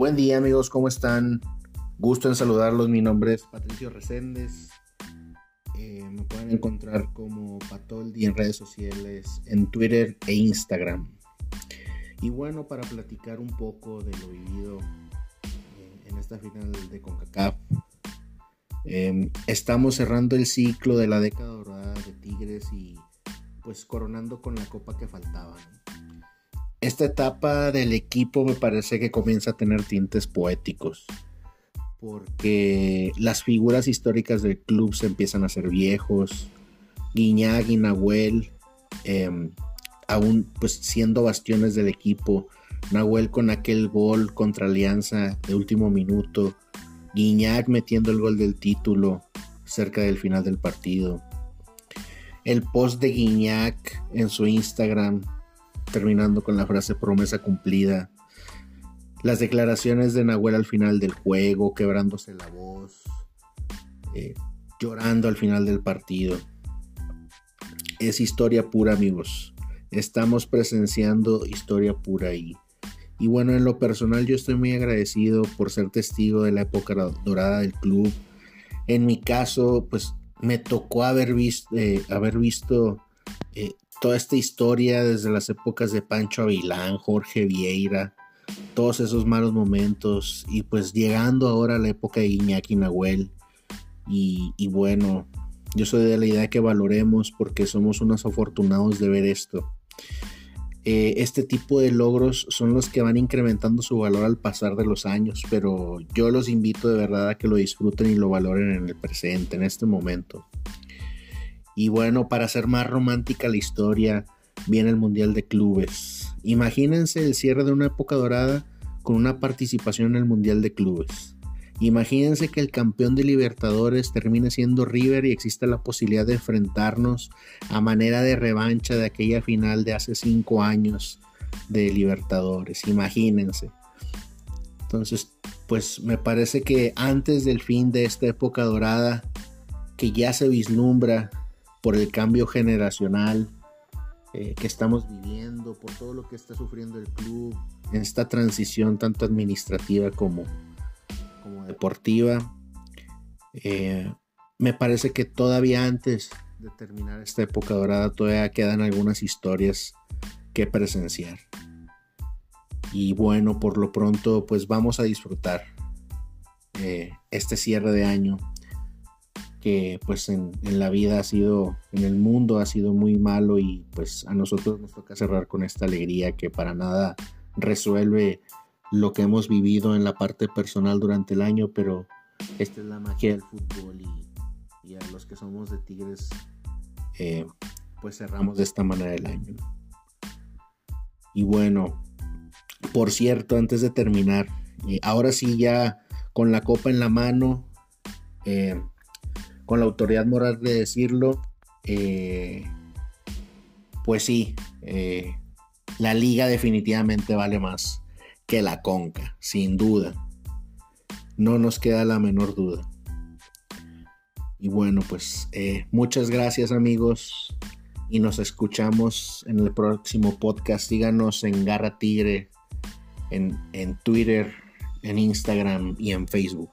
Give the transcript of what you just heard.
Buen día amigos, ¿cómo están? Gusto en saludarlos, mi nombre es Patricio Reséndez. Eh, me pueden encontrar como Patoldi en redes sociales, en Twitter e Instagram. Y bueno, para platicar un poco de lo vivido eh, en esta final de CONCACAF, em, estamos cerrando el ciclo de la década dorada de Tigres y pues coronando con la copa que faltaba esta etapa del equipo me parece que comienza a tener tintes poéticos. Porque las figuras históricas del club se empiezan a ser viejos. Guiñag y Nahuel, em, aún pues siendo bastiones del equipo. Nahuel con aquel gol contra Alianza de último minuto. Guiñac metiendo el gol del título cerca del final del partido. El post de Guiñac en su Instagram terminando con la frase promesa cumplida. Las declaraciones de Nahuel al final del juego, quebrándose la voz, eh, llorando al final del partido. Es historia pura, amigos. Estamos presenciando historia pura y, y bueno, en lo personal yo estoy muy agradecido por ser testigo de la época dorada del club. En mi caso, pues me tocó haber visto, eh, haber visto eh, toda esta historia desde las épocas de Pancho Avilán, Jorge Vieira, todos esos malos momentos y pues llegando ahora a la época de Iñaki Nahuel y, y bueno, yo soy de la idea que valoremos porque somos unos afortunados de ver esto. Eh, este tipo de logros son los que van incrementando su valor al pasar de los años, pero yo los invito de verdad a que lo disfruten y lo valoren en el presente, en este momento. Y bueno, para hacer más romántica la historia, viene el Mundial de Clubes. Imagínense el cierre de una época dorada con una participación en el Mundial de Clubes. Imagínense que el campeón de Libertadores termine siendo River y exista la posibilidad de enfrentarnos a manera de revancha de aquella final de hace cinco años de Libertadores. Imagínense. Entonces, pues me parece que antes del fin de esta época dorada, que ya se vislumbra por el cambio generacional eh, que estamos viviendo, por todo lo que está sufriendo el club, en esta transición tanto administrativa como, como deportiva. Eh, me parece que todavía antes de terminar esta época dorada todavía quedan algunas historias que presenciar. Y bueno, por lo pronto pues vamos a disfrutar eh, este cierre de año que pues en, la vida ha sido, en el mundo ha sido muy malo y pues a nosotros nos toca cerrar con esta alegría que para nada resuelve lo que hemos vivido en la parte personal durante el año, pero esta es la magia del fútbol y, a los que somos de Tigres eh, pues cerramos de esta manera el año. Y bueno, por cierto, antes de terminar, eh, ahora sí ya con la copa en la mano, eh, con la autoridad moral de decirlo, eh, pues sí, eh, la liga definitivamente vale más que la conca, sin duda. No nos queda la menor duda. Y bueno, pues eh, muchas gracias amigos y nos escuchamos en el próximo podcast. Síganos en Garra Tigre, en, en Twitter, en Instagram y en Facebook.